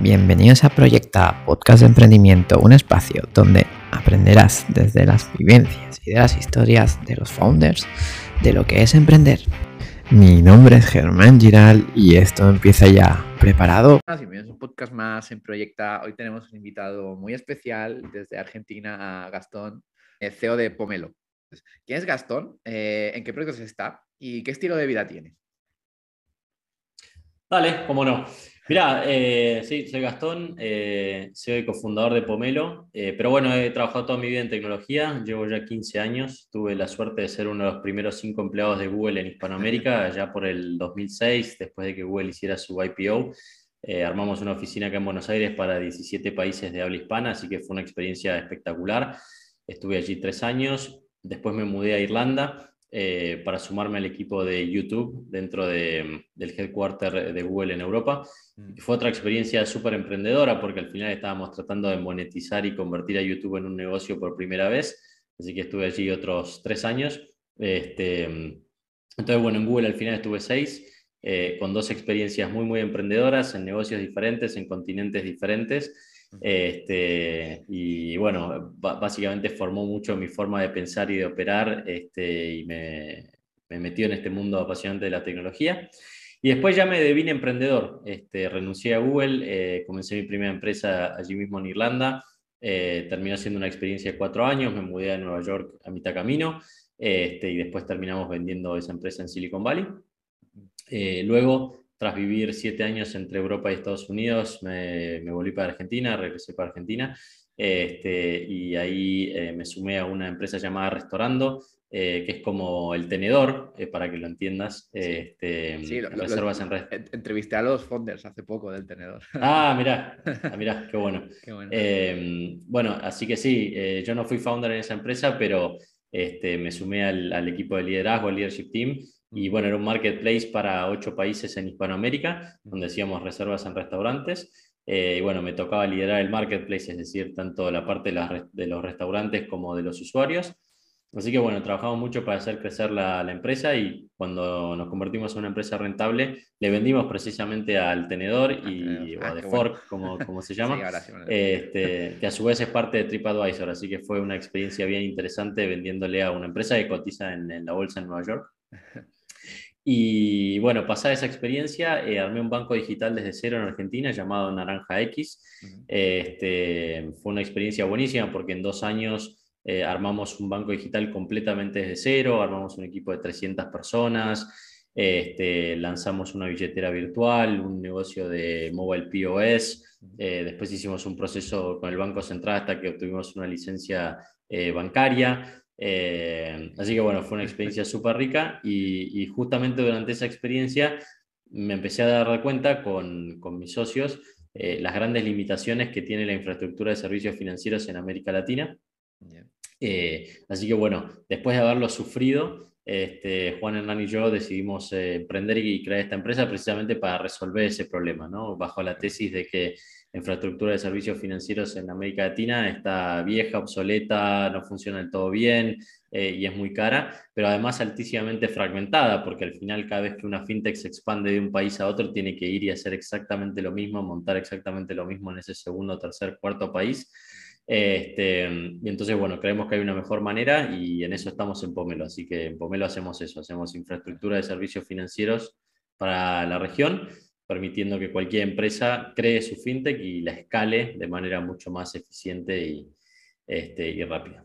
Bienvenidos a Proyecta, podcast de emprendimiento, un espacio donde aprenderás desde las vivencias y de las historias de los founders de lo que es emprender. Mi nombre es Germán Giral y esto empieza ya. ¿Preparado? Bienvenidos a un podcast más en Proyecta. Hoy tenemos un invitado muy especial desde Argentina a Gastón, el CEO de Pomelo. ¿Quién es Gastón? Eh, ¿En qué proyectos está? ¿Y qué estilo de vida tiene? Dale, cómo no. Mira, eh, sí, soy Gastón, eh, soy cofundador de Pomelo, eh, pero bueno, he trabajado toda mi vida en tecnología, llevo ya 15 años, tuve la suerte de ser uno de los primeros cinco empleados de Google en Hispanoamérica, ya por el 2006, después de que Google hiciera su IPO. armamos una oficina acá en Buenos Aires para 17 países de habla hispana, así que fue una experiencia espectacular. Estuve allí tres años, después me mudé a Irlanda eh, para sumarme al equipo de YouTube dentro del headquarter de Google en Europa. Mm. Fue otra experiencia súper emprendedora porque al final estábamos tratando de monetizar y convertir a YouTube en un negocio por primera vez. Así que estuve allí otros tres años. Este, entonces, bueno, en Google al final estuve seis, eh, con dos experiencias muy, muy emprendedoras en negocios diferentes, en continentes diferentes. Este, y bueno, básicamente formó mucho mi forma de pensar y de operar este, y me, me metió en este mundo apasionante de la tecnología. Y después ya me devine emprendedor. Este, renuncié a Google, eh, comencé mi primera empresa allí mismo en Irlanda. Eh, terminó siendo una experiencia de cuatro años, me mudé a Nueva York a mitad camino este, y después terminamos vendiendo esa empresa en Silicon Valley. Eh, luego tras vivir siete años entre Europa y Estados Unidos, me, volví para Argentina, regresé para Argentina, este, y ahí eh, me sumé a una empresa llamada Restaurando, eh, que es como el tenedor, eh, para que lo entiendas. Este, sí, reservas en Entrevisté a los founders hace poco del tenedor. Ah, mira, ah, mirá, qué bueno. Em, bueno. así que sí, yo no fui founder en esa empresa, pero este, me sumé al, al equipo de liderazgo, al leadership team, y bueno, era un marketplace para ocho países en Hispanoamérica, donde hacíamos reservas en restaurantes. Eh, y bueno, me tocaba liderar el marketplace, es decir, tanto la parte de, los restaurantes como de los usuarios. Así que bueno, trabajamos mucho para hacer crecer la, empresa y cuando nos convertimos en una empresa rentable, le vendimos precisamente al tenedor y, o a The Fork, como, como, se llama, este, que a su vez es parte de TripAdvisor. Así que fue una experiencia bien interesante vendiéndole a una empresa que cotiza en, en la bolsa en Nueva York. Y bueno, pasada esa experiencia, eh, armé un banco digital desde cero en Argentina llamado Naranja X. este, fue una experiencia buenísima porque en dos años eh, armamos un banco digital completamente desde cero, armamos un equipo de 300 personas, este, lanzamos una billetera virtual, un negocio de mobile POS, eh, después hicimos un proceso con el Banco Central hasta que obtuvimos una licencia bancaria. Eh, así que bueno, fue una experiencia súper rica y, justamente durante esa experiencia me empecé a dar cuenta con, con mis socios eh, las grandes limitaciones que tiene la infraestructura de servicios financieros en América Latina. Eh, así que bueno, después de haberlo sufrido, este, Juan Hernán y yo decidimos emprender y crear esta empresa precisamente para resolver ese problema, ¿no? bajo la tesis de que infraestructura de servicios financieros en América Latina está vieja, obsoleta, no funciona del todo bien eh, y es muy cara, pero además altísimamente fragmentada, porque al final cada vez que una fintech se expande de un país a otro tiene que ir y hacer exactamente lo mismo, montar exactamente lo mismo en ese segundo, tercer, cuarto país. Este, y entonces, bueno, creemos que hay una mejor manera y en eso estamos en Pomelo. Así que en Pomelo hacemos eso, hacemos infraestructura de servicios financieros para la región permitiendo que cualquier empresa cree su fintech y la escale de manera mucho más eficiente y, este, y rápida.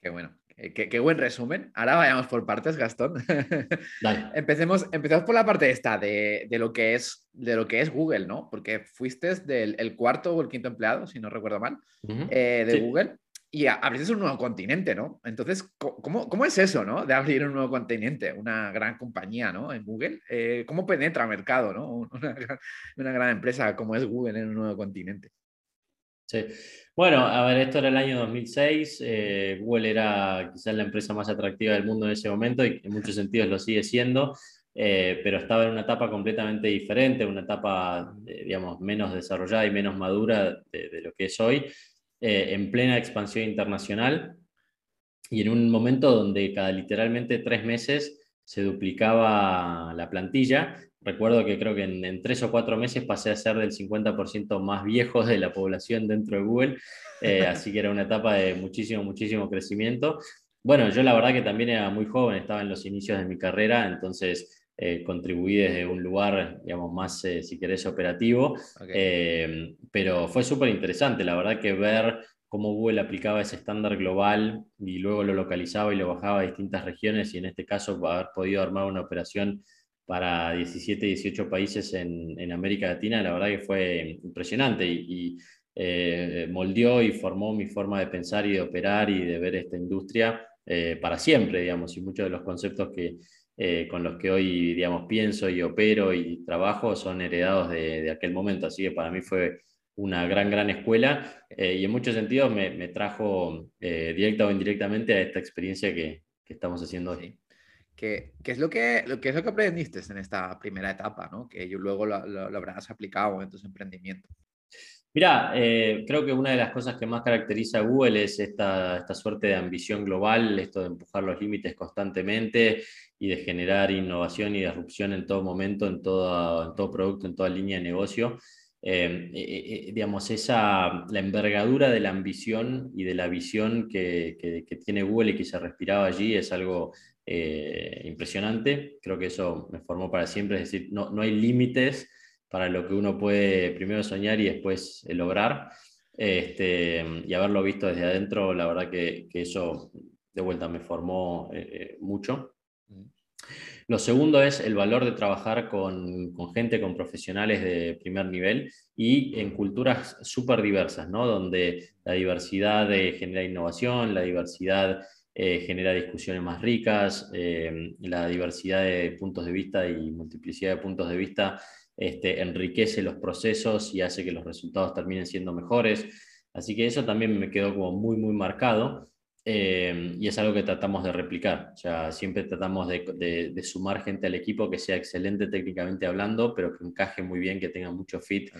Qué bueno. Qué, buen resumen. Ahora vayamos por partes, Gastón. Empecemos, empezamos por la parte esta de, de, lo que es, de lo que es Google, ¿no? Porque fuiste del el cuarto o el quinto empleado, si no recuerdo mal, eh, de Google y abriste un nuevo continente, ¿no? Entonces, ¿cómo, ¿cómo, es eso, ¿no? De abrir un nuevo continente, una gran compañía, ¿no? En Google. Eh, ¿Cómo penetra mercado, ¿no? Una gran, empresa como es Google en un nuevo continente. Sí. Bueno, a ver, esto era el año 2006. Eh, Google era quizás la empresa más atractiva del mundo en ese momento y en muchos sentidos lo sigue siendo. Eh, pero estaba en una etapa completamente diferente, una etapa, digamos, menos desarrollada y menos madura de, de lo que es hoy. Eh, en plena expansión internacional y en un momento donde cada literalmente tres meses se duplicaba la plantilla recuerdo que creo que en, tres o cuatro meses pasé a ser del 50% más viejo de la población dentro de Google, eh, así que era una etapa de muchísimo, muchísimo crecimiento. Bueno, yo la verdad que también era muy joven, estaba en los inicios de mi carrera, entonces eh, contribuí desde un lugar, digamos, más, eh, si querés, operativo, eh, pero fue súper interesante, la verdad que ver cómo Google aplicaba ese estándar global y luego lo localizaba y lo bajaba a distintas regiones y en este caso haber podido armar una operación para 17, 18 países en, en América Latina, la verdad que fue impresionante y, y moldeó y formó mi forma de pensar y de operar y de ver esta industria para siempre, digamos, y muchos de los conceptos que, eh, con los que hoy, digamos, pienso y opero y trabajo son heredados de, aquel momento. Así que para mí fue una gran, gran escuela eh, y en muchos sentidos me, trajo eh, directa o indirectamente a esta experiencia que, que estamos haciendo hoy. ¿Qué, ¿Qué, es lo que, lo, que es lo que aprendiste en esta primera etapa, ¿no? que yo luego lo, lo habrás aplicado en tus emprendimientos? Mira, eh, creo que una de las cosas que más caracteriza a Google es esta, esta suerte de ambición global, esto de empujar los límites constantemente y de generar innovación y disrupción en todo momento, en todo, en todo producto, en toda línea de negocio. Eh, eh, digamos, esa, la envergadura de la ambición y de la visión que, que, tiene Google y que se respiraba allí es algo impresionante. Creo que eso me formó para siempre, es decir, no, no hay límites para lo que uno puede primero soñar y después eh, lograr. Este, y haberlo visto desde adentro, la verdad que, eso de vuelta me formó eh, eh, mucho. Lo segundo es el valor de trabajar con, gente, con profesionales de primer nivel y en culturas súper diversas, ¿no? donde la diversidad genera innovación, la diversidad genera discusiones más ricas, la diversidad de puntos de vista y multiplicidad de puntos de vista este, enriquece los procesos y hace que los resultados terminen siendo mejores. Así que eso también me quedó como muy, muy marcado eh, y es algo que tratamos de replicar. O sea, siempre tratamos de, sumar gente al equipo que sea excelente técnicamente hablando, pero que encaje muy bien, que tenga mucho fit,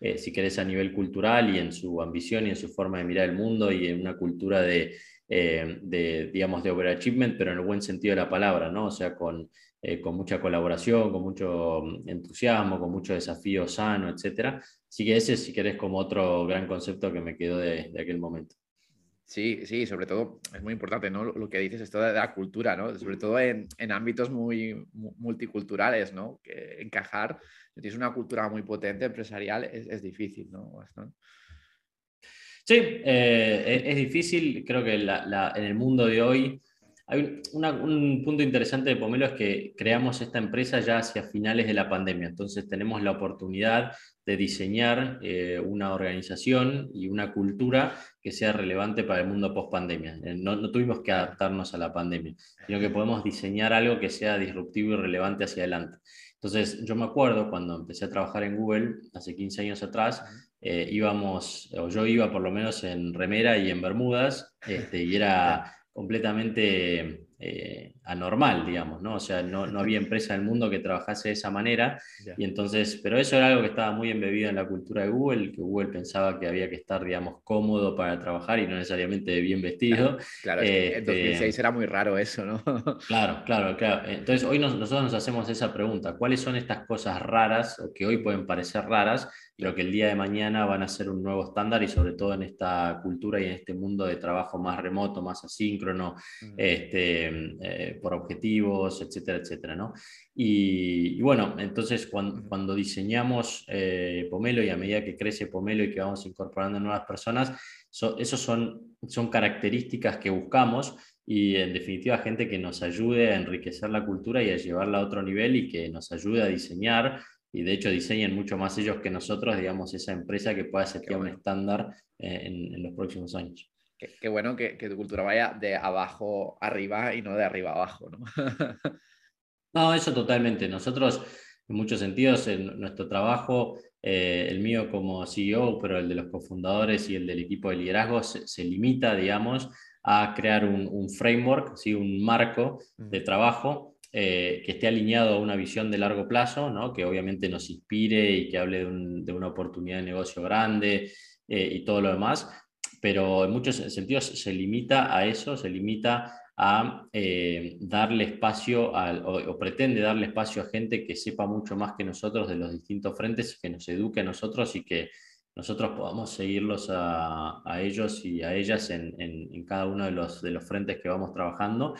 eh, si querés, a nivel cultural y en su ambición y en su forma de mirar el mundo y en una cultura de, eh, de digamos, de overachievement, pero en el buen sentido de la palabra, ¿no? O sea, con eh, con mucha colaboración, con mucho mm, entusiasmo, con mucho desafío sano, etc. Así que ese, si querés, como otro gran concepto que me quedó de, aquel momento. Sí, sí, sobre todo es muy importante, ¿no? Lo que dices, esto de la cultura, ¿no? Sobre todo en, en ámbitos muy multiculturales, ¿no? Que encajar, si tienes una cultura muy potente empresarial, es, es difícil, ¿no? Sí, eh, es, difícil. Creo que la, en el mundo de hoy hay un punto interesante de Pomelo es que creamos esta empresa ya hacia finales de la pandemia, entonces tenemos la oportunidad de diseñar eh, una organización y una cultura que sea relevante para el mundo post pandemia. Eh, no, no, tuvimos que adaptarnos a la pandemia, sino que podemos diseñar algo que sea disruptivo y relevante hacia adelante. Entonces, yo me acuerdo cuando empecé a trabajar en Google hace 15 años atrás, eh, íbamos, o yo iba por lo menos en remera y en bermudas, este, y era completamente eh, anormal, digamos, ¿no? O sea, no, no, había empresa en el mundo que trabajase de esa manera. Y entonces, pero eso era algo que estaba muy embebido en la cultura de Google, que Google pensaba que había que estar, digamos, cómodo para trabajar y no necesariamente bien vestido. Claro, en 2006 este, era muy raro eso, ¿no? claro, claro, claro. Entonces, hoy nosotros nos hacemos esa pregunta, ¿cuáles son estas cosas raras o que hoy pueden parecer raras, pero que el día de mañana van a ser un nuevo estándar y sobre todo en esta cultura y en este mundo de trabajo más remoto, más asíncrono, este, eh, por objetivos, etcétera, etcétera, ¿no? Y, bueno, entonces cuando, diseñamos eh, Pomelo y a medida que crece Pomelo y que vamos incorporando nuevas personas, eso esas son, son características que buscamos y en definitiva gente que nos ayude a enriquecer la cultura y a llevarla a otro nivel y que nos ayude a diseñar y de hecho diseñen mucho más ellos que nosotros, digamos, esa empresa que pueda ser un estándar eh, en, los próximos años. Qué, bueno que, tu cultura vaya de abajo arriba y no de arriba abajo, ¿no? no, eso totalmente. Nosotros, en muchos sentidos, en nuestro trabajo, eh, el mío como CEO, pero el de los cofundadores y el del equipo de liderazgo, se, limita, digamos, a crear un, framework, ¿sí? un marco de trabajo eh, que esté alineado a una visión de largo plazo, que obviamente nos inspire y que hable de, una oportunidad de negocio grande eh, y todo lo demás, pero en muchos sentidos se limita a eso, se limita a eh, darle espacio o, pretende darle espacio a gente que sepa mucho más que nosotros de los distintos frentes, que nos eduque a nosotros y que nosotros podamos seguirlos a, ellos y a ellas en, cada uno de los frentes que vamos trabajando.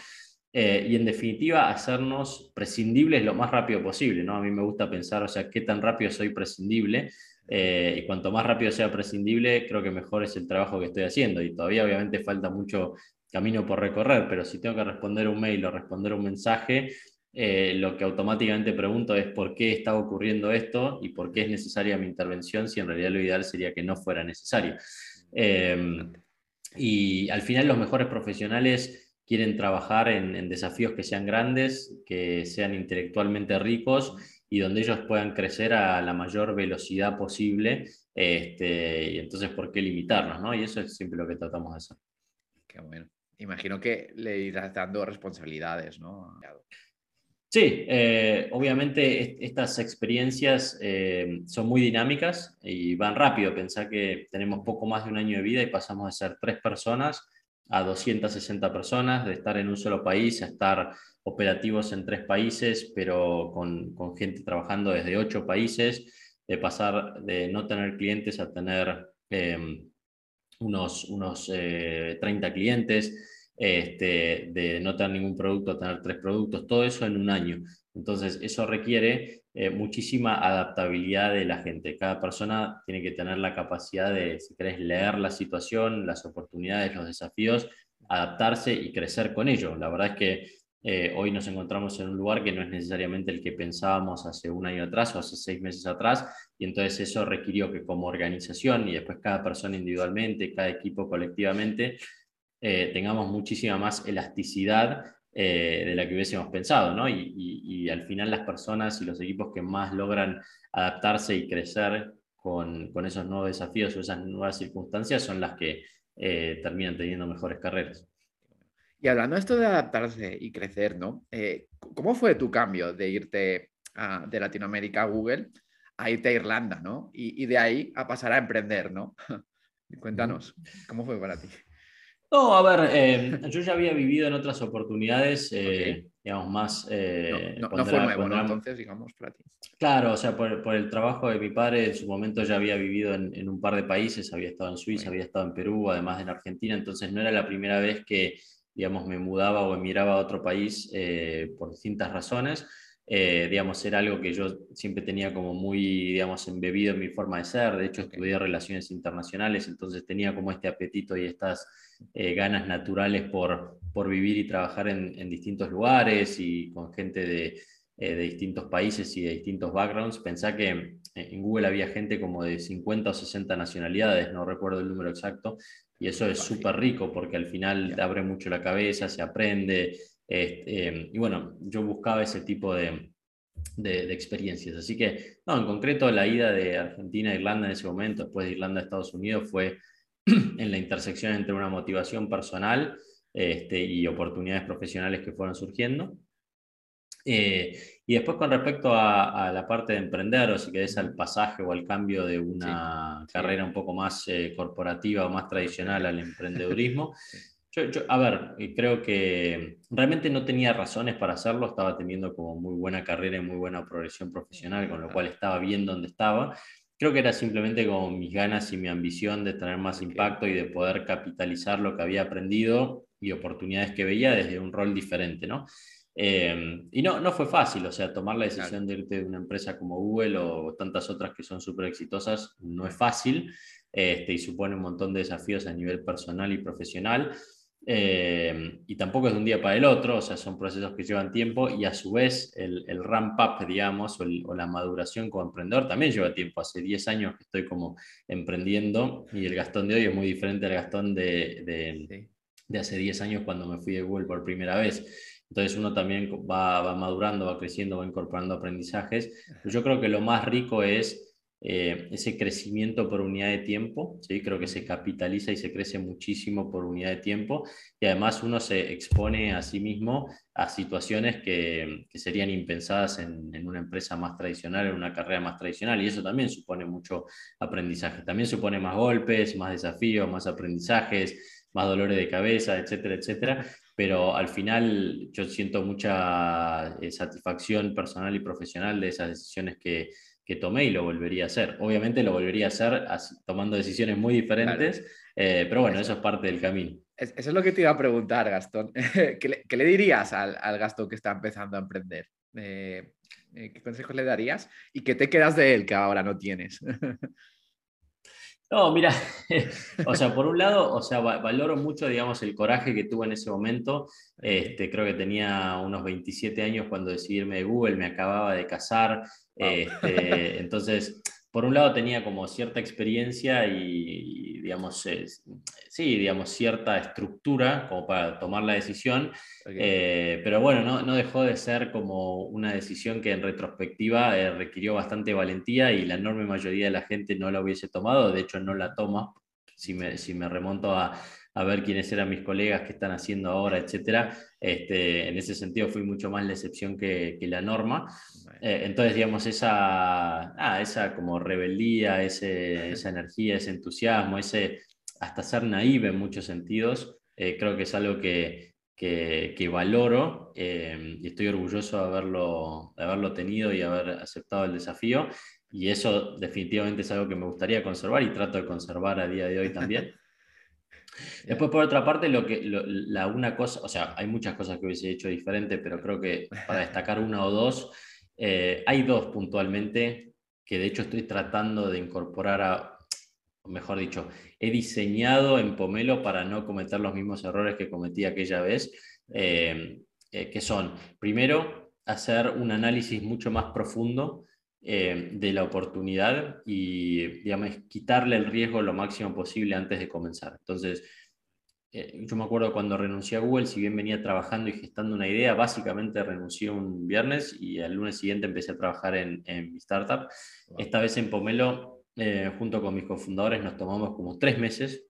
Eh, y en definitiva hacernos prescindibles lo más rápido posible, ¿no? A mí me gusta pensar, o sea, qué tan rápido soy prescindible eh, y cuanto más rápido sea prescindible, creo que mejor es el trabajo que estoy haciendo y todavía obviamente falta mucho camino por recorrer, pero si tengo que responder un mail o responder un mensaje, eh, lo que automáticamente pregunto es por qué está ocurriendo esto y por qué es necesaria mi intervención si en realidad lo ideal sería que no fuera necesario. y al final los mejores profesionales quieren trabajar en, desafíos que sean grandes, que sean intelectualmente ricos y donde ellos puedan crecer a la mayor velocidad posible. Este, y entonces, ¿por qué limitarnos? ¿no? Y eso es siempre lo que tratamos de hacer. Qué bueno. Imagino que le irás dando responsabilidades, ¿no? Sí, eh, obviamente estas experiencias eh, son muy dinámicas y van rápido. Pensá que tenemos poco más de un año de vida y pasamos de ser tres personas a 260 personas, de estar en un solo país a estar operativos en tres países, pero con, con gente trabajando desde ocho países, de pasar de no tener clientes a tener em, unos, unos 30 eh, clientes, este, de no tener ningún producto a tener tres productos, todo eso en un año. Entonces, eso requiere eh, muchísima adaptabilidad de la gente. Cada persona tiene que tener la capacidad de, si querés, leer la situación, las oportunidades, los desafíos, adaptarse y crecer con ello. La verdad es que eh, hoy nos encontramos en un lugar que no es necesariamente el que pensábamos hace un año atrás o hace seis meses atrás, y entonces eso requirió que como organización y después cada persona individualmente, cada equipo colectivamente, eh, tengamos muchísima más elasticidad eh, de la que hubiésemos pensado, ¿no? Y, al final las personas y los equipos que más logran adaptarse y crecer con, con esos nuevos desafíos o esas nuevas circunstancias son las que eh, terminan teniendo mejores carreras. Y hablando de esto de adaptarse y crecer, ¿no? Eh, ¿Cómo fue tu cambio de irte de Latinoamérica a Google a irte a Irlanda, ¿no? Y, y de ahí a pasar a emprender, ¿no? Cuéntanos, ¿cómo fue para ti? No, a ver, eh, yo ya había vivido en otras oportunidades, eh, digamos, más... Eh, no, fue nuevo, Entonces, digamos, para ti. Claro, o sea, por, el trabajo de mi padre, en su momento ya había vivido en, un par de países, había estado en Suiza, había estado en Perú, además en Argentina, entonces no era la primera vez que, digamos, me mudaba o emigraba a otro país por distintas razones. Digamos, era algo que yo siempre tenía como muy, digamos, embebido en mi forma de ser. De hecho, estudié relaciones internacionales, entonces tenía como este apetito y estas eh, ganas naturales por, por, vivir y trabajar en, en, distintos lugares y con gente de, eh, de, distintos países y de distintos backgrounds. Pensá que eh, en Google había gente como de 50 o 60 nacionalidades, no recuerdo el número exacto, y eso es súper rico porque al final te abre mucho la cabeza, se aprende. Este, y bueno, yo buscaba ese tipo de, de, de, experiencias. Así que, no, en concreto la ida de Argentina a Irlanda en ese momento, después de Irlanda a Estados Unidos, fue en la intersección entre una motivación personal este, y oportunidades profesionales que fueron surgiendo. Eh, y después con respecto a, la parte de emprender, o si querés al pasaje o al cambio de una carrera un poco más eh, corporativa o más tradicional al emprendedurismo, yo, a ver, eh, creo que realmente no tenía razones para hacerlo, estaba teniendo como muy buena carrera y muy buena progresión profesional, con lo cual estaba bien donde estaba, Creo que era simplemente como mis ganas y mi ambición de tener más impacto y de poder capitalizar lo que había aprendido y oportunidades que veía desde un rol diferente, ¿no? Eh, y no, no fue fácil, o sea, tomar la decisión de irte de una empresa como Google o tantas otras que son súper exitosas no es fácil este, y supone un montón de desafíos a nivel personal y profesional. Eh, y tampoco es de un día para el otro, o sea, son procesos que llevan tiempo y a su vez el, el ramp up, digamos, o, la maduración como emprendedor también lleva tiempo. Hace 10 años que estoy como emprendiendo y el Gastón de hoy es muy diferente al Gastón de, de, de hace 10 años cuando me fui de Google por primera vez. Entonces uno también va, va madurando, va creciendo, va incorporando aprendizajes. Yo creo que lo más rico es eh, ese crecimiento por unidad de tiempo, ¿sí? creo que se capitaliza y se crece muchísimo por unidad de tiempo y además uno se expone a sí mismo a situaciones que, que serían impensadas en, en, una empresa más tradicional, en una carrera más tradicional y eso también supone mucho aprendizaje, también supone más golpes, más desafíos, más aprendizajes, más dolores de cabeza, etcétera, etcétera. pero al final yo siento mucha eh, satisfacción personal y profesional de esas decisiones que, que, tomé y lo volvería a hacer. Obviamente lo volvería a hacer tomando decisiones muy diferentes, eh, pero bueno, eso es parte del camino. Eso es lo que te iba a preguntar, Gastón. ¿Qué le, dirías al, al, Gastón que está empezando a emprender? Eh, ¿Qué consejos le darías? ¿Y qué te quedas de él que ahora no tienes? No, mira, o sea, por un lado, o sea, valoro mucho, digamos, el coraje que tuve en ese momento. Este, creo que tenía unos 27 años cuando decidí irme de Google, me acababa de casar. Este, entonces, por un lado tenía como cierta experiencia y, digamos, sí, digamos, cierta estructura como para tomar la decisión, eh, pero bueno, no, no, dejó de ser como una decisión que en retrospectiva eh, requirió bastante valentía y la enorme mayoría de la gente no la hubiese tomado, de hecho no la toma, si me, si me remonto a, a ver quiénes eran mis colegas, qué están haciendo ahora, etcétera. Este, en ese sentido fui mucho más la excepción que, que la norma. Eh, entonces, digamos, esa, ah, esa como rebeldía, ese, esa energía, ese entusiasmo, ese hasta ser naive en muchos sentidos, eh, creo que es algo que, que, que valoro eh, y estoy orgulloso de haberlo, de haberlo tenido y haber aceptado el desafío. Y eso definitivamente es algo que me gustaría conservar y trato de conservar a día de hoy también. Después, por otra parte, lo que, la una cosa, o sea, hay muchas cosas que hubiese hecho diferente, pero creo que para destacar una o dos, eh, hay dos puntualmente que de hecho estoy tratando de incorporar a, mejor dicho, he diseñado en Pomelo para no cometer los mismos errores que cometí aquella vez, eh, eh, que son, primero, hacer un análisis mucho más profundo eh, de la oportunidad y, digamos, quitarle el riesgo lo máximo posible antes de comenzar. Entonces, eh, yo me acuerdo cuando renuncié a Google, si bien venía trabajando y gestando una idea, básicamente renuncié un viernes y al lunes siguiente empecé a trabajar en, mi startup. Esta vez en Pomelo, eh, junto con mis cofundadores, nos tomamos como tres meses,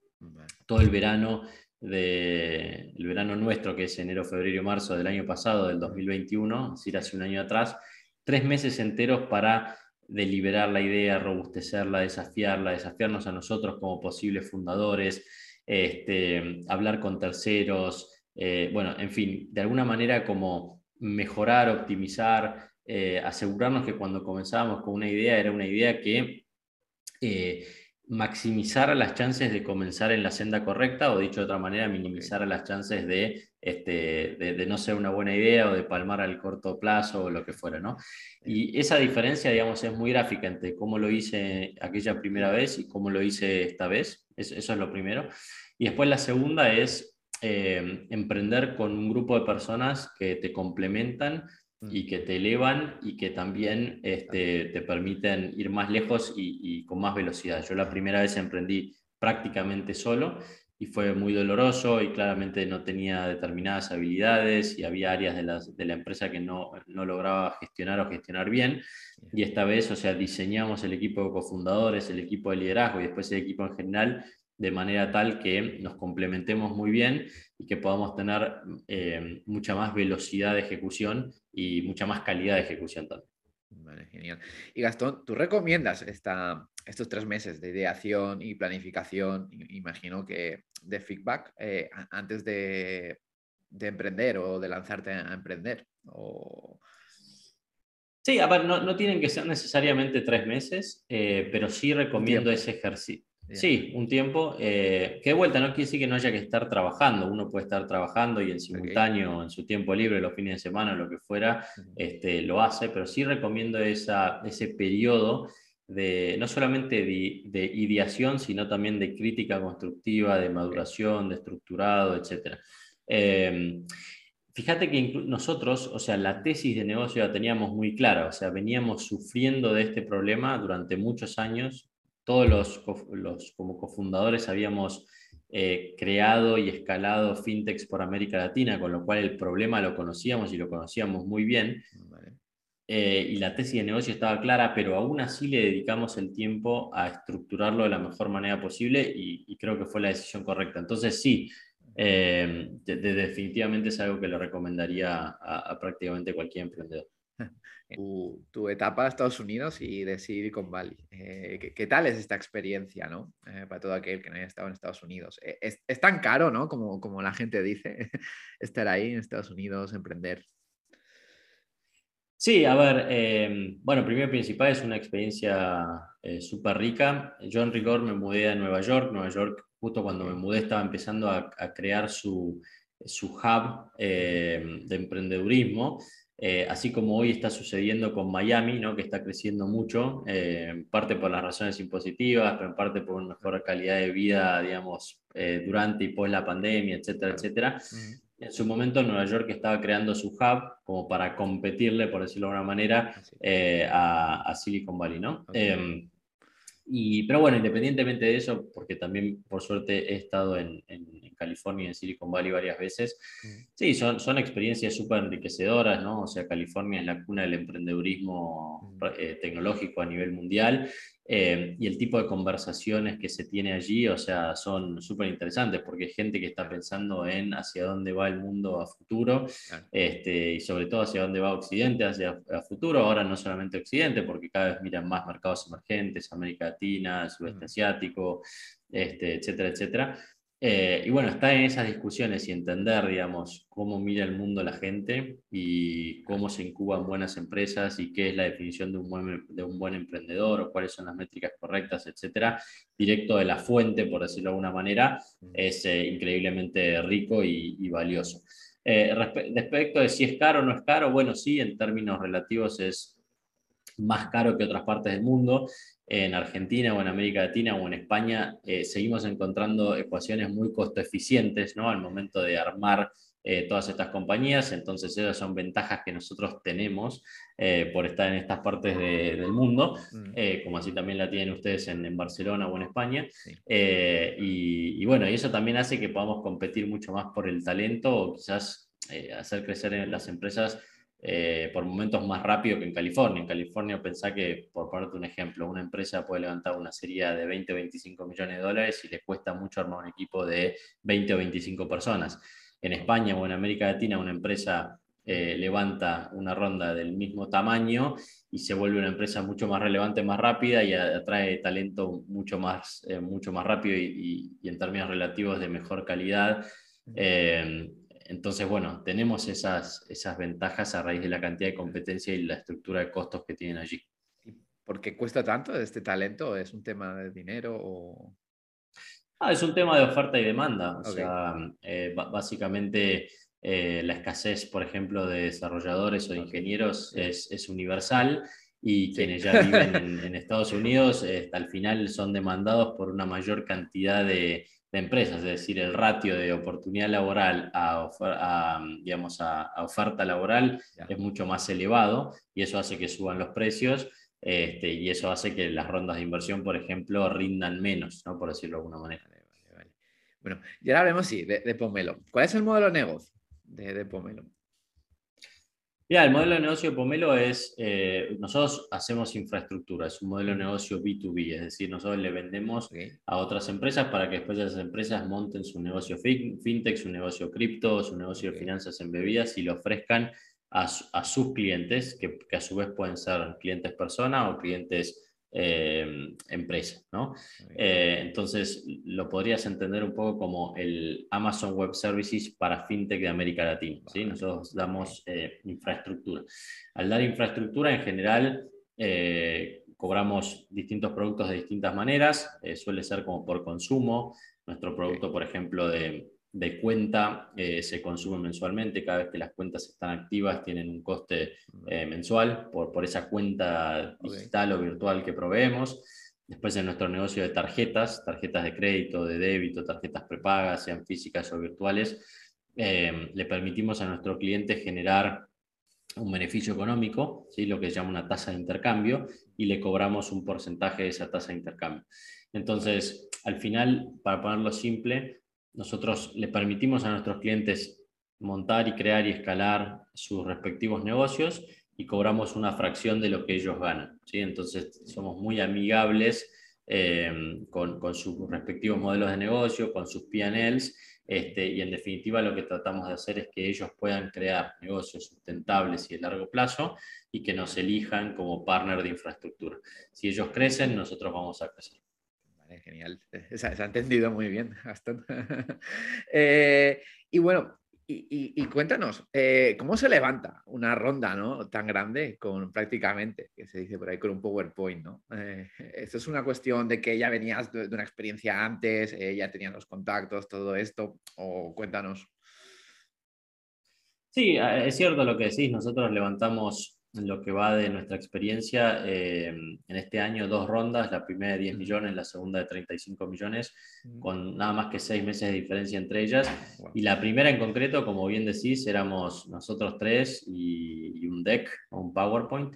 todo el verano de, el verano nuestro, que es enero, febrero y marzo del año pasado, del 2021, es decir, hace un año atrás, tres meses enteros para deliberar la idea, robustecerla, desafiarla, desafiarnos a nosotros como posibles fundadores, este, hablar con terceros, eh, bueno, en fin, de alguna manera como mejorar, optimizar, eh, asegurarnos que cuando comenzábamos con una idea era una idea que eh, maximizar las chances de comenzar en la senda correcta o dicho de otra manera, minimizar las chances de, este, de, no ser una buena idea o de palmar al corto plazo o lo que fuera, ¿no? Y esa diferencia, digamos, es muy gráfica entre cómo lo hice aquella primera vez y cómo lo hice esta vez, eso, es lo primero. Y después la segunda es eh, emprender con un grupo de personas que te complementan y que te elevan y que también este, te permiten ir más lejos y, con más velocidad. Yo la primera vez emprendí prácticamente solo y fue muy doloroso y claramente no tenía determinadas habilidades y había áreas de, de la empresa que no, no, lograba gestionar o gestionar bien. Y esta vez, o sea, diseñamos el equipo de cofundadores, el equipo de liderazgo y después el equipo en general de manera tal que nos complementemos muy bien y que podamos tener eh, mucha más velocidad de ejecución y mucha más calidad de ejecución también. Vale, genial. Y Gastón, ¿tú recomiendas esta, estos tres meses de ideación y planificación, imagino que de feedback, eh, antes de, emprender o de lanzarte a emprender? Sí, a ver, no, tienen que ser necesariamente tres meses, eh, pero sí recomiendo ese ejercicio. Sí, un tiempo. Eh, que de vuelta no quiere decir que no haya que estar trabajando. Uno puede estar trabajando y en simultáneo, en su tiempo libre, los fines de semana, lo que fuera, este, lo hace, pero sí recomiendo esa, ese periodo de no solamente de, ideación, sino también de crítica constructiva, de maduración, de estructurado, etc. Em, fíjate que nosotros, o sea, la tesis de negocio la teníamos muy clara, o sea, veníamos sufriendo de este problema durante muchos años, todos los, como cofundadores habíamos eh, creado y escalado fintechs por América Latina, con lo cual el problema lo conocíamos y lo conocíamos muy bien. Eh, y la tesis de negocio estaba clara, pero aún así le dedicamos el tiempo a estructurarlo de la mejor manera posible y, creo que fue la decisión correcta. Entonces sí, eh, definitivamente es algo que le recomendaría a, prácticamente cualquier emprendedor. tu, etapa a Estados Unidos y de Silicon Valley. Eh, ¿qué, tal es esta experiencia, ¿no? Eh, para todo aquel que no haya estado en Estados Unidos. Eh, es, tan caro, ¿no? Como, como la gente dice, estar ahí en Estados Unidos, emprender. Sí, a ver, em, bueno, primero principal es una experiencia súper rica. Yo en rigor me mudé a Nueva York. Nueva York, justo cuando me mudé, estaba empezando a, a crear su, su hub em, de emprendedurismo. Eh, así como hoy está sucediendo con Miami, ¿no? que está creciendo mucho, eh, en parte por las razones impositivas, pero en parte por una mejor calidad de vida, digamos, eh, durante y post la pandemia, etcétera, etcétera. En su momento Nueva York estaba creando su hub como para competirle, por decirlo de alguna manera, ah, a, Silicon Valley, ¿no? Em, y, pero bueno, independientemente de eso, porque también por suerte he estado en, California y en Silicon Valley varias veces, mm. sí, son, son experiencias súper enriquecedoras, ¿no? O sea, California es la cuna del emprendedurismo mm. eh, tecnológico a nivel mundial eh, y el tipo de conversaciones que se tiene allí, o sea, son súper interesantes porque hay gente que está pensando en hacia dónde va el mundo a futuro este, y sobre todo hacia dónde va Occidente hacia a futuro. Ahora no solamente Occidente, porque cada vez miran más mercados emergentes, América Latina, Sudeste Asiático, este, etcétera, etcétera. Eh, y bueno, está en esas discusiones y entender, digamos, cómo mira el mundo la gente y cómo se incuban buenas empresas y qué es la definición de un buen, de un buen emprendedor o cuáles son las métricas correctas, etcétera, directo de la fuente, por decirlo de alguna manera, es eh, increíblemente rico y, valioso. Eh, respecto de si es caro o no es caro, bueno, sí, en términos relativos es más caro que otras partes del mundo en Argentina o en América Latina o en España, eh, seguimos encontrando ecuaciones muy costo eficientes ¿no? al momento de armar eh, todas estas compañías. Entonces, esas son ventajas que nosotros tenemos eh, por estar en estas partes del mundo, mm. como así también la tienen ustedes en, Barcelona o en España. Y, y, bueno, y eso también hace que podamos competir mucho más por el talento o quizás hacer crecer las empresas eh, por momentos más rápido que en California. En California pensá que, por ponerte un ejemplo, una empresa puede levantar una serie de 20 o 25 millones de dólares y le cuesta mucho armar un equipo de 20 o 25 personas. En España o en América Latina una empresa eh, levanta una ronda del mismo tamaño y se vuelve una empresa mucho más relevante, más rápida y atrae talento mucho más, eh, mucho más rápido y, en términos relativos de mejor calidad. Entonces, bueno, tenemos esas, esas ventajas a raíz de la cantidad de competencia y la estructura de costos que tienen allí. ¿Por qué cuesta tanto este talento? ¿Es un tema de dinero o...? Ah, es un tema de oferta y demanda. O sea, eh, básicamente eh, la escasez, por ejemplo, de desarrolladores o de ingenieros es, es, universal y quienes ya viven en, Estados Unidos eh, al final son demandados por una mayor cantidad de, de empresas, es decir, el ratio de oportunidad laboral a, digamos, a, oferta laboral es mucho más elevado y eso hace que suban los precios este, y eso hace que las rondas de inversión, por ejemplo, rindan menos, ¿no? por decirlo de alguna manera. Bueno, y ahora hablemos, sí, de, Pomelo. ¿Cuál es el modelo de negocio de, de Pomelo? El modelo de negocio de Pomelo es, eh, nosotros hacemos infraestructura, es un modelo de negocio B2B, es decir, nosotros le vendemos a otras empresas para que después esas empresas monten su negocio fintech, su negocio cripto, su negocio de finanzas embebidas y lo ofrezcan a, sus clientes, que, que, a su vez pueden ser clientes persona o clientes eh, empresa. ¿no? Eh, entonces, lo podrías entender un poco como el Amazon Web Services para FinTech de América Latina. ¿sí? Nosotros damos eh, infraestructura. Al dar infraestructura, en general, cobramos distintos productos de distintas maneras. suele ser como por consumo. Nuestro producto, por ejemplo, de de cuenta eh, se consume mensualmente, cada vez que las cuentas están activas tienen un coste eh, mensual por, por, esa cuenta digital o virtual que proveemos. Después en nuestro negocio de tarjetas, tarjetas de crédito, de débito, tarjetas prepagas, sean físicas o virtuales, eh, le permitimos a nuestro cliente generar un beneficio económico, ¿sí? lo que se llama una tasa de intercambio, y le cobramos un porcentaje de esa tasa de intercambio. Entonces, al final, para ponerlo simple, nosotros le permitimos a nuestros clientes montar y crear y escalar sus respectivos negocios y cobramos una fracción de lo que ellos ganan. ¿sí? Entonces somos muy amigables eh, con, sus respectivos modelos de negocio, con sus PNLs Este, y en definitiva lo que tratamos de hacer es que ellos puedan crear negocios sustentables y de largo plazo y que nos elijan como partner de infraestructura. Si ellos crecen, nosotros vamos a crecer. Vale, genial. Se, ha entendido muy bien, Gastón. Eh, y bueno, y, cuéntanos, eh, ¿cómo se levanta una ronda ¿no? tan grande con prácticamente, que se dice por ahí, con un PowerPoint? ¿no? Eh, ¿Esto es una cuestión de que ya venías de, una experiencia antes, eh, ya tenían los contactos, todo esto? ¿O cuéntanos? Sí, es cierto lo que decís. Nosotros levantamos en lo que va de nuestra experiencia, eh, en este año dos rondas, la primera de 10 millones, la segunda de 35 millones, con nada más que seis meses de diferencia entre ellas. Y la primera en concreto, como bien decís, éramos nosotros tres y, un deck o un PowerPoint,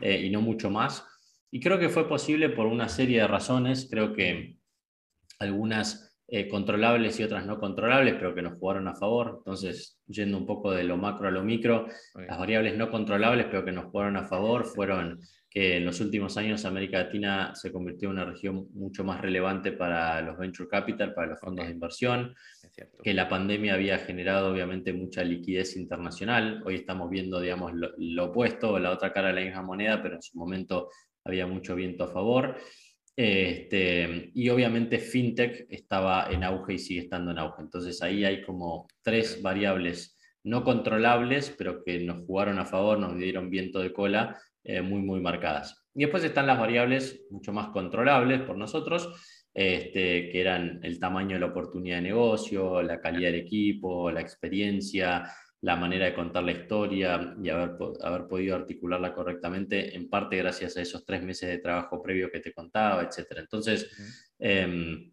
eh, y no mucho más. Y creo que fue posible por una serie de razones, creo que algunas eh, controlables y otras no controlables, pero que nos jugaron a favor. Entonces, yendo un poco de lo macro a lo micro, las variables no controlables, pero que nos jugaron a favor, fueron que en los últimos años América Latina se convirtió en una región mucho más relevante para los venture capital, para los fondos de inversión, que la pandemia había generado obviamente mucha liquidez internacional. Hoy estamos viendo, digamos, lo, lo opuesto, la otra cara de la misma moneda, pero en su momento había mucho viento a favor. Este, y obviamente FinTech estaba en auge y sigue estando en auge. Entonces ahí hay como tres variables no controlables, pero que nos jugaron a favor, nos dieron viento de cola eh, muy, muy marcadas. Y después están las variables mucho más controlables por nosotros, este, que eran el tamaño de la oportunidad de negocio, la calidad del equipo, la experiencia, la manera de contar la historia y haber, haber podido articularla correctamente, en parte gracias a esos tres meses de trabajo previo que te contaba, etc. Entonces, em,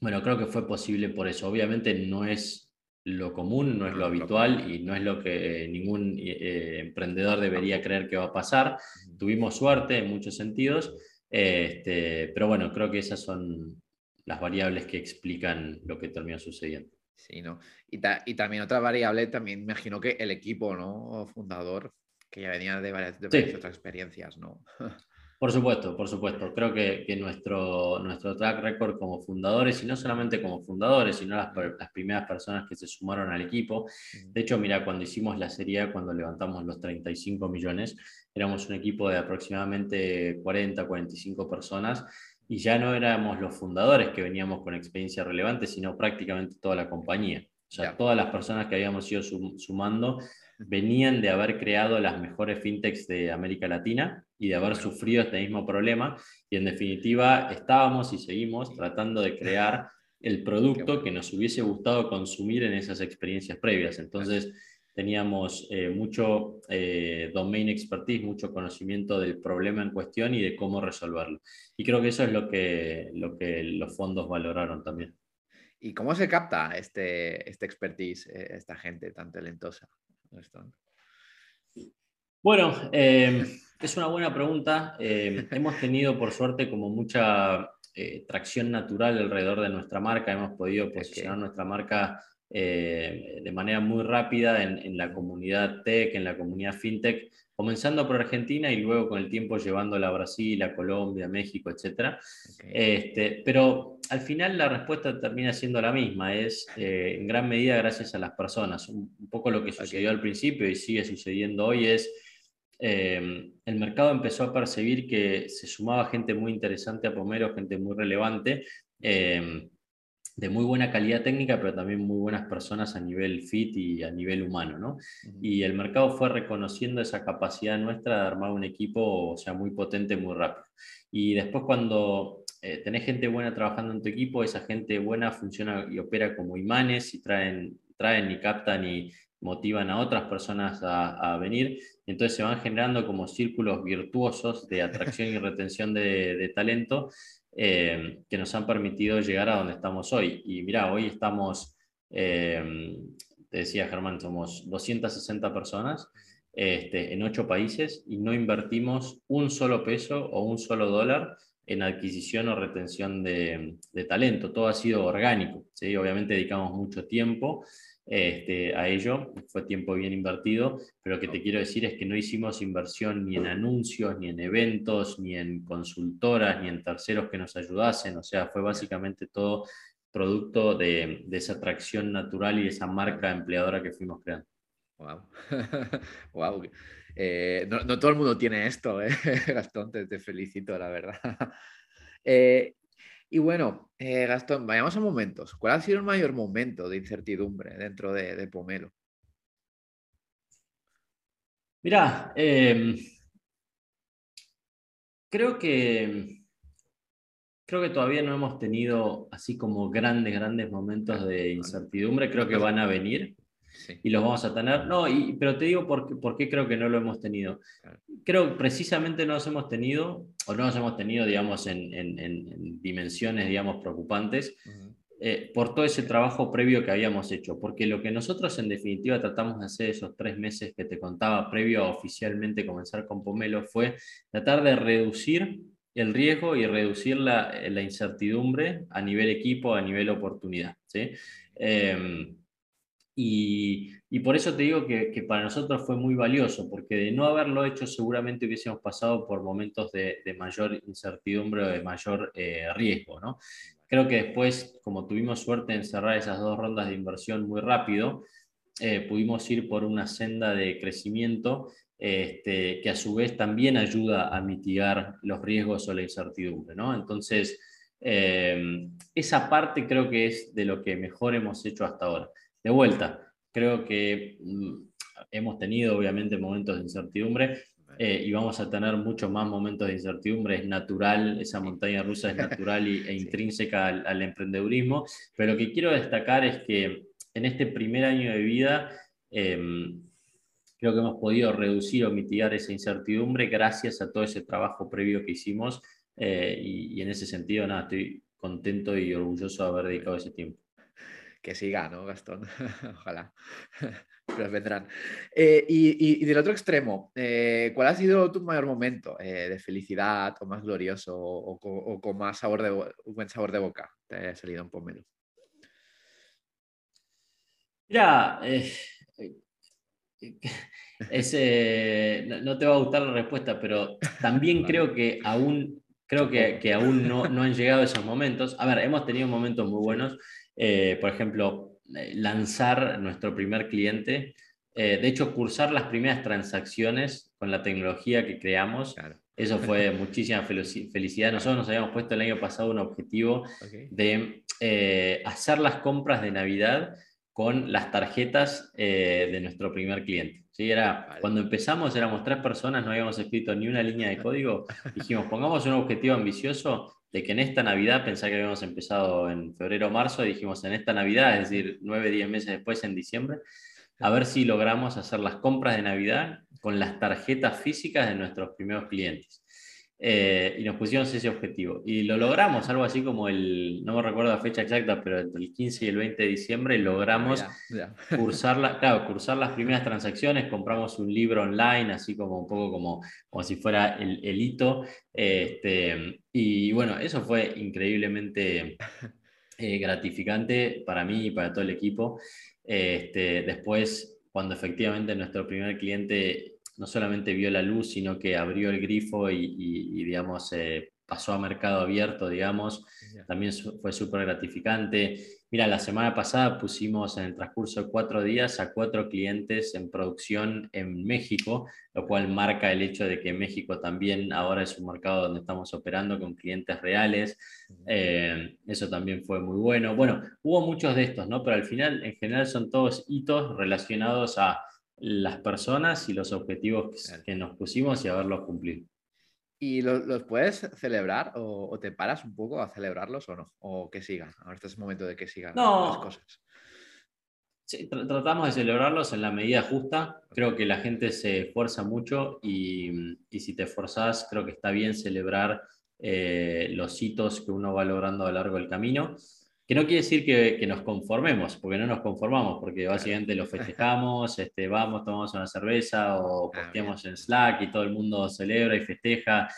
bueno, creo que fue posible por eso. Obviamente no es lo común, no es lo habitual y no es lo que ningún eh, emprendedor debería creer que va a pasar. Tuvimos suerte en muchos sentidos, este, pero bueno, creo que esas son las variables que explican lo que terminó sucediendo. Sí, ¿no? Y, y, también otra variable, también me imagino que el equipo, ¿no? Fundador, que ya venía de varias, otras experiencias, ¿no? Por supuesto, por supuesto. Creo que, que, nuestro, nuestro track record como fundadores, y no solamente como fundadores, sino las, las, primeras personas que se sumaron al equipo. De hecho, mira, cuando hicimos la serie, cuando levantamos los 35 millones, éramos un equipo de aproximadamente 40, 45 personas y ya no éramos los fundadores que veníamos con experiencia relevante, sino prácticamente toda la compañía. O sea, todas las personas que habíamos ido sumando venían de haber creado las mejores fintechs de América Latina y de haber sufrido este mismo problema. Y en definitiva, estábamos y seguimos tratando de crear el producto que nos hubiese gustado consumir en esas experiencias previas. Entonces, teníamos eh, mucho eh, domain expertise, mucho conocimiento del problema en cuestión y de cómo resolverlo. Y creo que eso es lo que, lo que los fondos valoraron también. ¿Y cómo se capta este, este expertise, eh, esta gente tan talentosa? Bueno, em, es una buena pregunta. Em, hemos tenido, por suerte, como mucha tracción natural alrededor de nuestra marca. Hemos podido posicionar nuestra marca eh, de manera muy rápida en, la comunidad tech, en la comunidad fintech, comenzando por Argentina y luego con el tiempo llevándola a Brasil, a Colombia, a México, etc. Este, pero al final la respuesta termina siendo la misma, es eh, en gran medida gracias a las personas. Un, poco lo que sucedió al principio y sigue sucediendo hoy es... Eh, el mercado empezó a percibir que se sumaba gente muy interesante a Pomero, gente muy relevante, de muy buena calidad técnica, pero también muy buenas personas a nivel fit y a nivel humano, ¿no? Y el mercado fue reconociendo esa capacidad nuestra de armar un equipo, o sea, muy potente, muy rápido. Y después cuando eh, tenés gente buena trabajando en tu equipo, esa gente buena funciona y opera como imanes y traen, traen y captan y motivan a otras personas a, venir. Entonces se van generando como círculos virtuosos de atracción y retención de, de talento eh, que nos han permitido llegar a donde estamos hoy. Y mira, hoy estamos, eh, te decía Germán, somos 260 personas este, en ocho países y no invertimos un solo peso o un solo dólar en adquisición o retención de, de talento. Todo ha sido orgánico. ¿sí? Obviamente dedicamos mucho tiempo este, a ello, fue tiempo bien invertido, pero lo que te quiero decir es que no hicimos inversión ni en anuncios, ni en eventos, ni en consultoras, ni en terceros que nos ayudasen, o sea, fue básicamente todo producto de, esa atracción natural y esa marca empleadora que fuimos creando. Wow. wow. Eh, no, todo el mundo tiene esto, ¿eh? Gastón, te, felicito, la verdad. Eh, y bueno, Gastón, vayamos a momentos. ¿Cuál ha sido el mayor momento de incertidumbre dentro de, Pomelo? Mira, em, creo que creo que todavía no hemos tenido así como grandes, grandes momentos de incertidumbre. Creo que van a venir y los vamos a tener. No, y, pero te digo por, por, qué creo que no lo hemos tenido. Creo que precisamente no los hemos tenido, o no los hemos tenido, digamos, en, en, dimensiones, digamos, preocupantes. Eh, por todo ese trabajo previo que habíamos hecho, porque lo que nosotros en definitiva tratamos de hacer esos tres meses que te contaba previo a oficialmente comenzar con Pomelo fue tratar de reducir el riesgo y reducir la, la, incertidumbre a nivel equipo, a nivel oportunidad. ¿sí? Em, y, y, por eso te digo que, que, para nosotros fue muy valioso, porque de no haberlo hecho seguramente hubiésemos pasado por momentos de, de mayor incertidumbre o de mayor eh, riesgo. ¿no? Creo que después, como tuvimos suerte en cerrar esas dos rondas de inversión muy rápido, eh, pudimos ir por una senda de crecimiento este, que a su vez también ayuda a mitigar los riesgos o la incertidumbre. ¿no? Entonces, eh, esa parte creo que es de lo que mejor hemos hecho hasta ahora. De vuelta, creo que mm, hemos tenido obviamente momentos de incertidumbre, eh, y vamos a tener muchos más momentos de incertidumbre. Es natural, esa montaña rusa es natural y, e intrínseca al, al, emprendedurismo. Pero lo que quiero destacar es que en este primer año de vida em, creo que hemos podido reducir o mitigar esa incertidumbre gracias a todo ese trabajo previo que hicimos eh, y, en ese sentido, nada, estoy contento y orgulloso de haber dedicado ese tiempo. Que siga, ¿no, Gastón? Ojalá. Pero vendrán. Eh, y, del otro extremo, eh, ¿cuál ha sido tu mayor momento de felicidad o más glorioso o, con más sabor de, buen sabor de boca? Te ha salido un pomelo. Ya, ese, no, te va a gustar la respuesta, pero también creo que aún, creo que, que aún no, no, han llegado esos momentos. A ver, hemos tenido momentos muy buenos. Eh, por ejemplo, eh, lanzar nuestro primer cliente. Eh, de hecho, cursar las primeras transacciones con la tecnología que creamos. Eso fue muchísima felicidad. Nosotros nos habíamos puesto el año pasado un objetivo de hacer las compras de Navidad con las tarjetas eh, de nuestro primer cliente. ¿sí? Era, Cuando empezamos éramos tres personas, no habíamos escrito ni una línea de código. Dijimos, pongamos un objetivo ambicioso de que en esta Navidad, pensá que habíamos empezado en febrero o marzo, dijimos en esta Navidad, es decir, nueve, diez meses después, en diciembre, a ver si logramos hacer las compras de Navidad con las tarjetas físicas de nuestros primeros clientes. Eh, y nos pusimos ese objetivo. Y lo logramos, algo así como el, no me recuerdo la fecha exacta, pero entre el 15 y el 20 de diciembre logramos Cursar, claro, cursar las primeras transacciones, compramos un libro online, así como un poco como, como si fuera el, el hito. Este, y bueno, eso fue increíblemente eh, gratificante para mí y para todo el equipo. Este, después, cuando efectivamente nuestro primer cliente no solamente vio la luz, sino que abrió el grifo y, digamos, eh, pasó a mercado abierto, digamos. También fue súper gratificante. Mira, la semana pasada pusimos en el transcurso de cuatro días a cuatro clientes en producción en México, lo cual marca el hecho de que México también ahora es un mercado donde estamos operando con clientes reales. Eh, eso también fue muy bueno. Bueno, hubo muchos de estos, ¿no? Pero al final, en general, son todos hitos relacionados a las personas y los objetivos que nos pusimos y haberlos cumplido. ¿Y los, puedes celebrar o, te paras un poco a celebrarlos o no? ¿O que sigan? Ahora este es el momento de que sigan las cosas. Sí, tratamos de celebrarlos en la medida justa. Creo que la gente se esfuerza mucho y, si te esforzás, creo que está bien celebrar eh, los hitos que uno va logrando a lo largo del camino. Que no quiere decir que, nos conformemos, porque no nos conformamos, porque básicamente lo festejamos, este, vamos, tomamos una cerveza o ah, posteamos en Slack y todo el mundo celebra y festeja.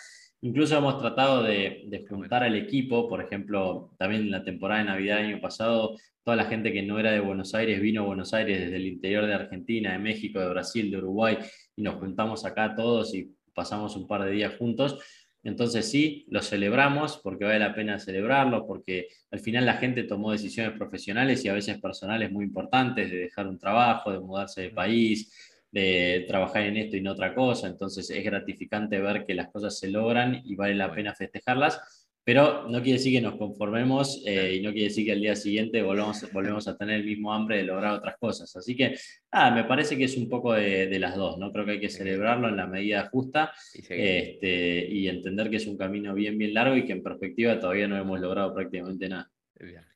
Incluso hemos tratado de, de juntar al equipo, por ejemplo, también en la temporada de Navidad del año pasado, toda la gente que no era de Buenos Aires vino a Buenos Aires desde el interior de Argentina, de México, de Brasil, de Uruguay, y nos juntamos acá todos y pasamos un par de días juntos Entonces sí, lo celebramos porque vale la pena celebrarlo, porque al final la gente tomó decisiones profesionales y a veces personales muy importantes, de dejar un trabajo, de mudarse de país, de trabajar en esto y en otra cosa. Entonces es gratificante ver que las cosas se logran y vale la pena festejarlas pero no quiere decir que nos conformemos eh, y no quiere decir que al día siguiente volvamos, volvemos a tener el mismo hambre de lograr otras cosas. Así que, ah, me parece que es un poco de, las dos, ¿no? Creo que hay que celebrarlo en la medida justa este, y entender que es un camino bien, bien largo y que en perspectiva todavía no hemos logrado prácticamente nada.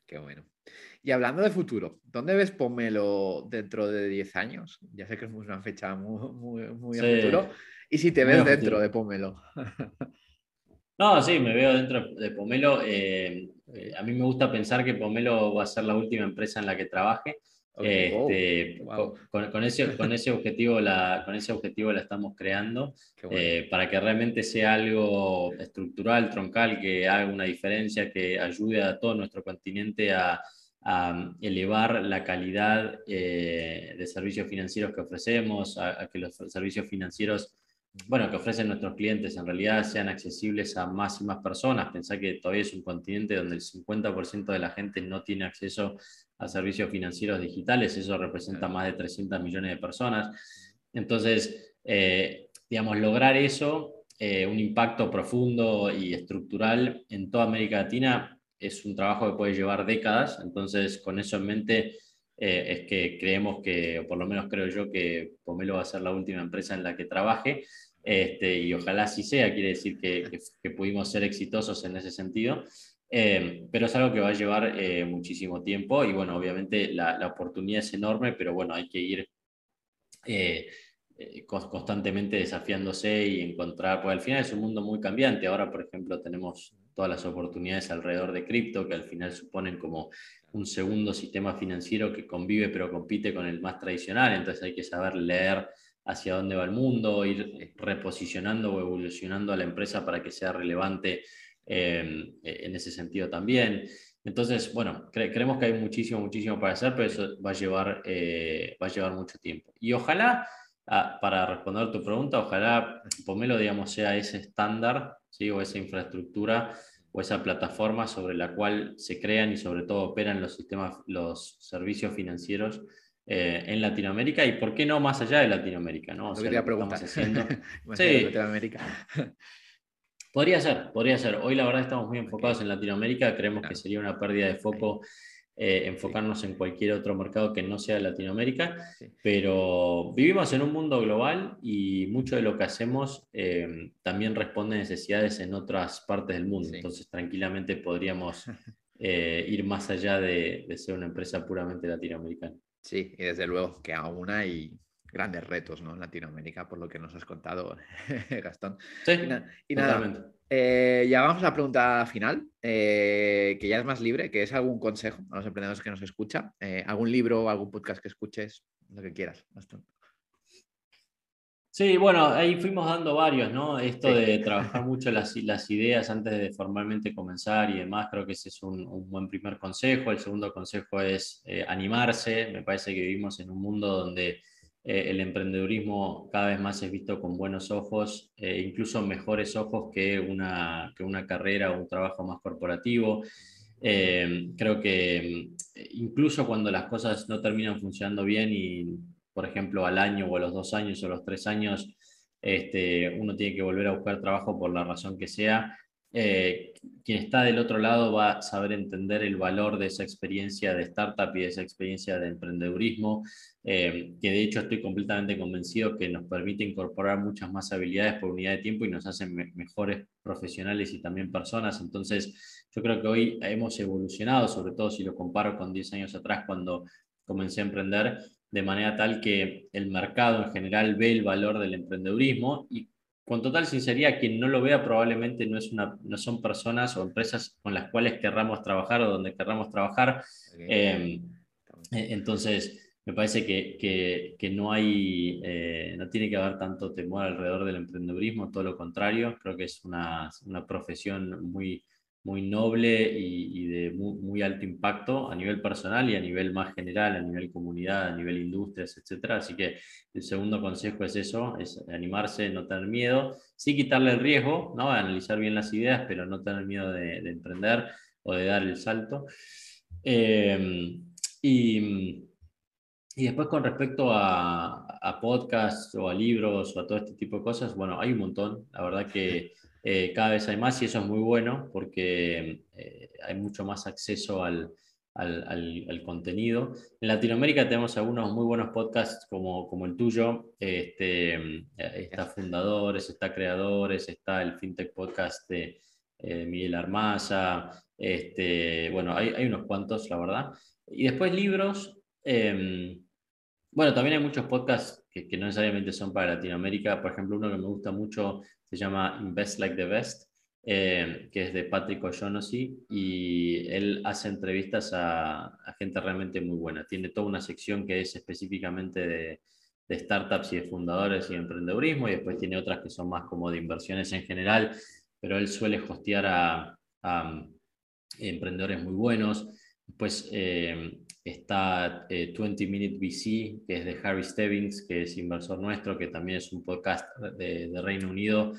Qué bueno. Y hablando de futuro, ¿dónde ves Pomelo dentro de 10 años? Ya sé que es una fecha muy, muy, muy a futuro. ¿Y si te ves dentro de Pomelo? No, sí, me veo dentro de Pomelo. Eh, eh, a mí me gusta pensar que Pomelo va a ser la última empresa en la que trabaje. Este, con, ese, con, ese objetivo la, con ese objetivo la estamos creando eh, para que realmente sea algo estructural, troncal, que haga una diferencia, que ayude a todo nuestro continente a, elevar la calidad de servicios financieros que ofrecemos, a que los servicios financieros bueno, que ofrecen nuestros clientes en realidad sean accesibles a más y más personas. Pensá que todavía es un continente donde el 50% de la gente no tiene acceso a servicios financieros digitales, eso representa más de 300 millones de personas. Entonces, eh, digamos, lograr eso, eh, un impacto profundo y estructural en toda América Latina, es un trabajo que puede llevar décadas. Entonces, con eso en mente, eh, es que creemos que, o por lo menos creo yo, que Pomelo va a ser la última empresa en la que trabaje. Este, y ojalá así sea, quiere decir que, que, pudimos ser exitosos en ese sentido. Eh, pero es algo que va a llevar eh, muchísimo tiempo y bueno, obviamente la, la, oportunidad es enorme, pero bueno, hay que ir constantemente desafiándose y encontrar, porque al final es un mundo muy cambiante. Ahora, por ejemplo, tenemos todas las oportunidades alrededor de cripto que al final suponen como un segundo sistema financiero que convive pero compite con el más tradicional, entonces hay que saber leer hacia dónde va el mundo, ir reposicionando o evolucionando a la empresa para que sea relevante eh, en ese sentido también. Entonces, bueno, creemos que hay muchísimo, muchísimo para hacer, pero eso va a llevar, eh, va a llevar mucho tiempo. Y ojalá, ah, para responder tu pregunta, ojalá Pomelo, digamos, sea ese estándar, ¿sí? o esa infraestructura o esa plataforma sobre la cual se crean y sobre todo operan los sistemas, los servicios financieros eh, en Latinoamérica y por qué no más allá de Latinoamérica, ¿no? O sea, lo haciendo. sí. Latinoamérica. Podría ser, podría ser. Hoy la verdad estamos muy enfocados en Latinoamérica, creemos que sería una pérdida de foco eh, enfocarnos en cualquier otro mercado que no sea Latinoamérica, pero vivimos en un mundo global y mucho de lo que hacemos eh, también responde a necesidades en otras partes del mundo. Entonces, tranquilamente podríamos eh, ir más allá de, ser una empresa puramente latinoamericana. Sí, y desde luego que aún hay grandes retos ¿no? en Latinoamérica, por lo que nos has contado, Gastón. Sí, y, nada, eh, ya vamos a la pregunta final, eh, que ya es más libre, que es algún consejo a los emprendedores que nos escuchan, eh, algún libro o algún podcast que escuches, lo que quieras. Sí, bueno, ahí fuimos dando varios, ¿no? Esto de trabajar mucho las, las, ideas antes de formalmente comenzar y demás, creo que ese es un, un buen primer consejo. El segundo consejo es animarse. Me parece que vivimos en un mundo donde eh, el emprendedurismo cada vez más es visto con buenos ojos, eh, incluso mejores ojos que una, que una carrera o un trabajo más corporativo. Eh, creo que incluso cuando las cosas no terminan funcionando bien y, por ejemplo, al año o a los dos años o a los tres años, este, uno tiene que volver a buscar trabajo por la razón que sea, eh, quien está del otro lado va a saber entender el valor de esa experiencia de startup y de esa experiencia de emprendedurismo, eh, que de hecho estoy completamente convencido que nos permite incorporar muchas más habilidades por unidad de tiempo y nos hacen mejores profesionales y también personas. Entonces, yo creo que hoy hemos evolucionado, sobre todo si lo comparo con 10 años atrás cuando comencé a emprender, de manera tal que el mercado en general ve el valor del emprendedurismo y con total sinceridad, quien no lo vea probablemente no, es una, no son personas o empresas con las cuales querramos trabajar o donde querramos trabajar. Em, entonces, me parece que, que, no hay, eh, no tiene que haber tanto temor alrededor del emprendedurismo, todo lo contrario, creo que es una, una profesión muy, muy noble y, de muy, alto impacto a nivel personal y a nivel más general, a nivel comunidad, a nivel industrias, etc. Así que el segundo consejo es eso, es animarse, no tener miedo, sí quitarle el riesgo, ¿no? analizar bien las ideas, pero no tener miedo de, emprender o de dar el salto. Em, y, y, después con respecto a, a podcasts o a libros o a todo este tipo de cosas, bueno, hay un montón, la verdad que... Eh, cada vez hay más y eso es muy bueno porque eh, hay mucho más acceso al, al, contenido. En Latinoamérica tenemos algunos muy buenos podcasts como, como el tuyo. Este, eh, está Fundadores, está Creadores, está el FinTech Podcast de Miguel Armaza. Este, bueno, hay, hay, unos cuantos, la verdad. Y después libros. Em, bueno, también hay muchos podcasts que, que, no necesariamente son para Latinoamérica. Por ejemplo, uno que me gusta mucho se llama Invest Like the Best, eh, que es de Patrick O'Shaughnessy, y él hace entrevistas a, gente realmente muy buena. Tiene toda una sección que es específicamente de, startups y de fundadores y emprendedurismo, y después tiene otras que son más como de inversiones en general, pero él suele hostear a, um, emprendedores muy buenos. Después eh, está 20 eh, Minute VC, que es de Harry Stebbings, que es inversor nuestro, que también es un podcast de, Reino Unido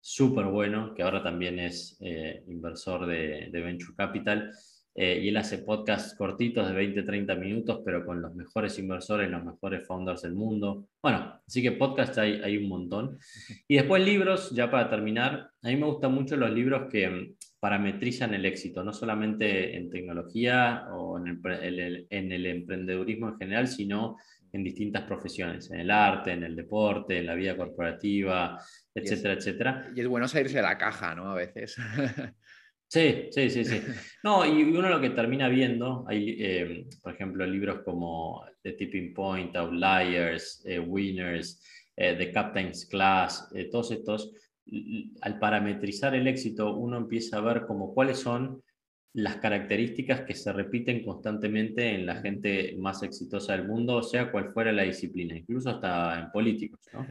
súper bueno, que ahora también es eh, inversor de, Venture Capital. Eh, y él hace podcasts cortitos de 20-30 minutos, pero con los mejores inversores, los mejores founders del mundo. Bueno, así que podcasts hay, hay un montón. Y después libros, ya para terminar, a mí me gustan mucho los libros que parametrizan el éxito, no solamente en tecnología o en el, en el emprendedurismo en general, sino en distintas profesiones, en el arte, en el deporte, en la vida corporativa, etcétera, etcétera. Y es bueno salirse de la caja, ¿no? A veces. Sí, sí, sí, sí. No, y uno lo que termina viendo, hay, eh, por ejemplo, libros como The Tipping Point, Outliers, eh, Winners, eh, The Captain's Class, todos estos, al parametrizar el éxito, uno empieza a ver como cuáles son las características que se repiten constantemente en la gente más exitosa del mundo, sea cual fuera la disciplina, incluso hasta en políticos, ¿no?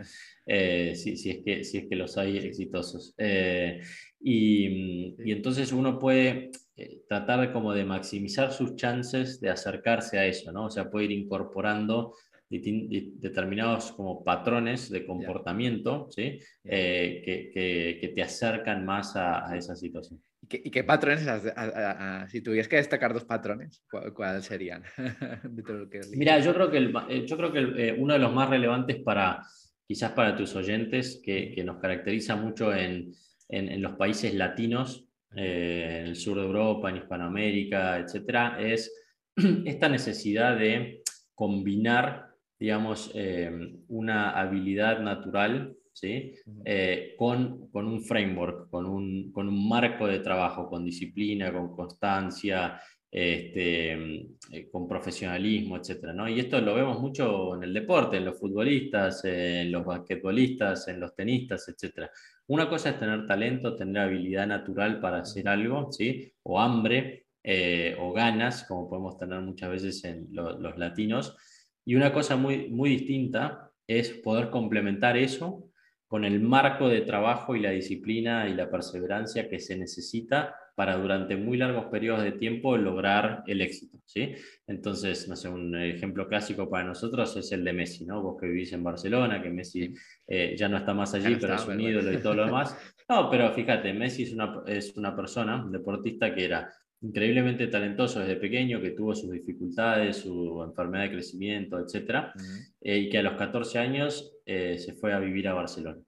Eh, si, es que, si es que los hay exitosos. Eh, y, y, entonces uno puede eh, tratar de como de maximizar sus chances de acercarse a eso, ¿no? O sea, puede ir incorporando determinados como patrones de comportamiento ¿sí? Eh, que, que, te acercan más a, a esa situación. ¿Y qué, patrones, si tuvieras que destacar dos patrones, cuáles serían? Mira, yo creo que, el, eh, yo creo que eh, uno de los más relevantes para, quizás para tus oyentes, que, que nos caracteriza mucho en, en, en los países latinos, en el sur de Europa, en Hispanoamérica, etcétera, es esta necesidad de combinar digamos, eh, una habilidad natural ¿sí? Eh, con, con, un framework, con un, con un, marco de trabajo, con disciplina, con constancia, este, eh, con profesionalismo, etc. ¿no? Y esto lo vemos mucho en el deporte, en los futbolistas, en los basquetbolistas, en los tenistas, etc. Una cosa es tener talento, tener habilidad natural para hacer algo, ¿sí? o hambre, o ganas, como podemos tener muchas veces en los latinos, y una cosa muy, muy distinta es poder complementar eso con el marco de trabajo y la disciplina y la perseverancia que se necesita para durante muy largos periodos de tiempo lograr el éxito. ¿sí? Entonces, no sé, un ejemplo clásico para nosotros es el de Messi, ¿no? Vos que vivís en Barcelona, que Messi eh, ya no está más allí, pero es un ídolo y todo lo demás. No, pero fíjate, Messi es una, es una persona, un deportista que era increíblemente talentoso desde pequeño, que tuvo sus dificultades, su enfermedad de crecimiento, etc. Eh, y que a los 14 años eh, se fue a vivir a Barcelona.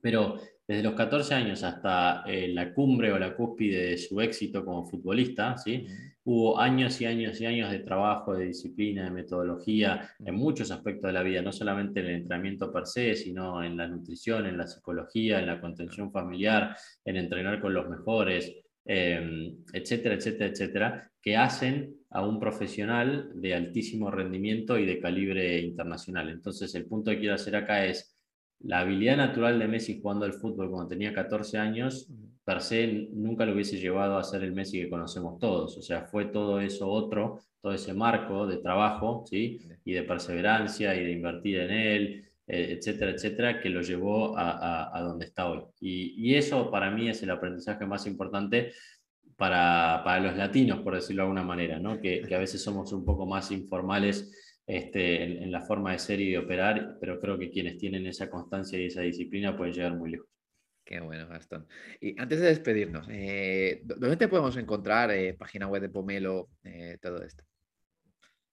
Pero desde los 14 años hasta eh, la cumbre o la cúspide de su éxito como futbolista, ¿sí? hubo años y años y años de trabajo, de disciplina, de metodología, en muchos aspectos de la vida, no solamente en el entrenamiento per se, sino en la nutrición, en la psicología, en la contención familiar, en entrenar con los mejores, Em, etcétera, etcétera, etcétera, que hacen a un profesional de altísimo rendimiento y de calibre internacional. Entonces, el punto que quiero hacer acá es la habilidad natural de Messi jugando al fútbol cuando tenía 14 años, per se nunca lo hubiese llevado a ser el Messi que conocemos todos. O sea, fue todo eso otro, todo ese marco de trabajo, ¿sí? Y de perseverancia y de invertir en él eh, etcétera, etcétera, que lo llevó a, a, donde está hoy. Y, y, eso para mí es el aprendizaje más importante para, los latinos, por decirlo de alguna manera, ¿no? que, a veces somos un poco más informales este, en, la forma de ser y de operar, pero creo que quienes tienen esa constancia y esa disciplina pueden llegar muy lejos. Qué bueno, Gastón. Y antes de despedirnos, eh, ¿dónde te podemos encontrar? Eh, página web de Pomelo, eh, todo esto.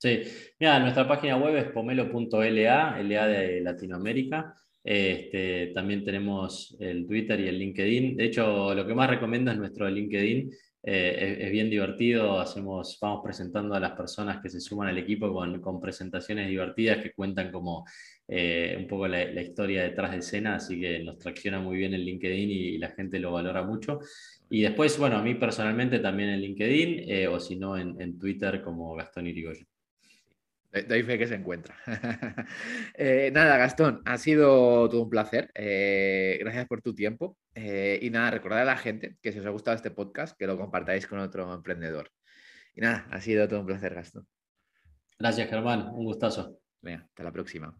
Sí, mira, nuestra página web es pomelo.la, LA de Latinoamérica. Este, también tenemos el Twitter y el LinkedIn. De hecho, lo que más recomiendo es nuestro LinkedIn. Eh, es, bien divertido, hacemos, vamos presentando a las personas que se suman al equipo con, presentaciones divertidas que cuentan como eh, un poco la, historia detrás de escena, así que nos tracciona muy bien el LinkedIn y, la gente lo valora mucho. Y después, bueno, a mí personalmente también en LinkedIn eh, o si no en, en Twitter como Gastón Irigoyen. Doy fe que se encuentra. Eh, nada, Gastón, ha sido todo un placer. Eh, gracias por tu tiempo. Eh, y nada, recordad a la gente que si os ha gustado este podcast, que lo compartáis con otro emprendedor. Y nada, ha sido todo un placer, Gastón. Gracias, Germán. Un gustazo. Venga, hasta la próxima.